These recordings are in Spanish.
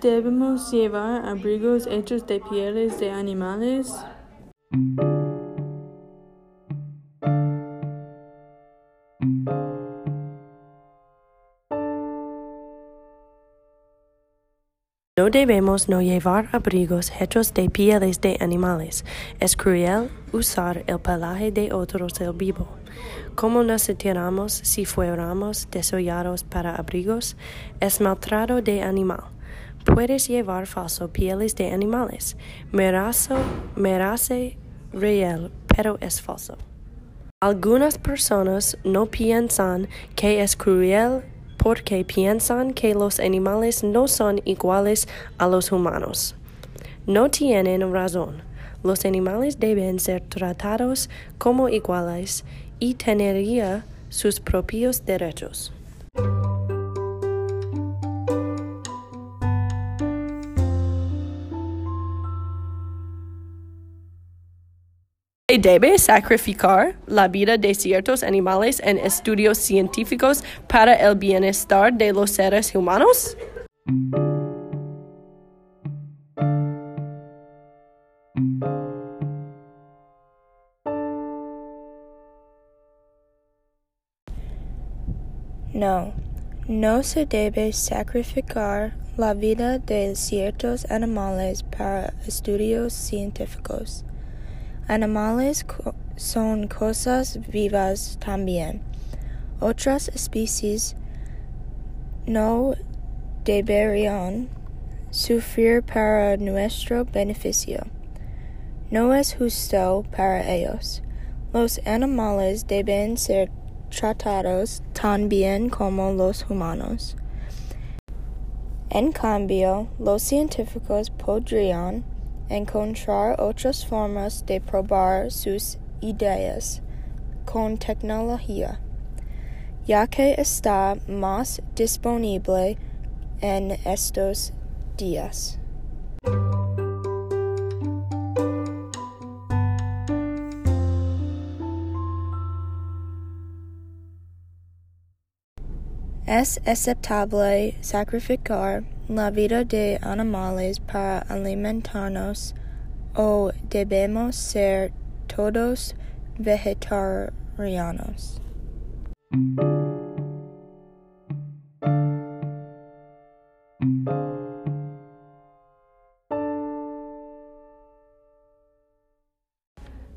Debemos llevar abrigos hechos de pieles de animales. No debemos no llevar abrigos hechos de pieles de animales. Es cruel usar el pelaje de otros el vivo. ¿Cómo nos sentiremos si fuéramos desollados para abrigos? Es maltrato de animal. Puedes llevar falso pieles de animales. Merazo, merece real, pero es falso. Algunas personas no piensan que es cruel porque piensan que los animales no son iguales a los humanos. No tienen razón. Los animales deben ser tratados como iguales y tendrían sus propios derechos. ¿Se debe sacrificar la vida de ciertos animales en estudios científicos para el bienestar de los seres humanos? No, no se debe sacrificar la vida de ciertos animales para estudios científicos. Animales son cosas vivas también. Otras especies no deberían sufrir para nuestro beneficio. No es justo para ellos. Los animales deben ser tratados tan bien como los humanos. En cambio, los científicos podrían encontrar otras formas de probar sus ideas con tecnología, ya que está más disponible en estos días. Es aceptable sacrificar la vida de animales para alimentarnos o debemos ser todos vegetarianos.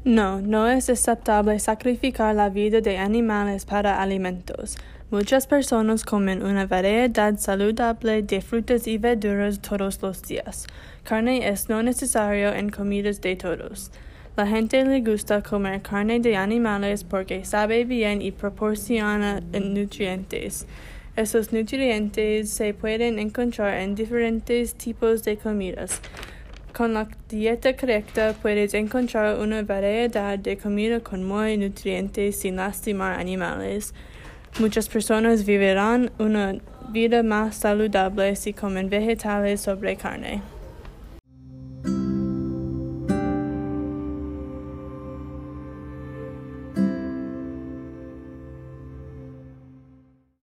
No, no es aceptable sacrificar la vida de animales para alimentos. Muchas personas comen una variedad saludable de frutas y verduras todos los días. Carne es no necesario en comidas de todos. La gente le gusta comer carne de animales porque sabe bien y proporciona nutrientes. Esos nutrientes se pueden encontrar en diferentes tipos de comidas. Con la dieta correcta puedes encontrar una variedad de comida con muy nutrientes sin lastimar animales. Muchas personas vivirán una vida más saludable si comen vegetales sobre carne.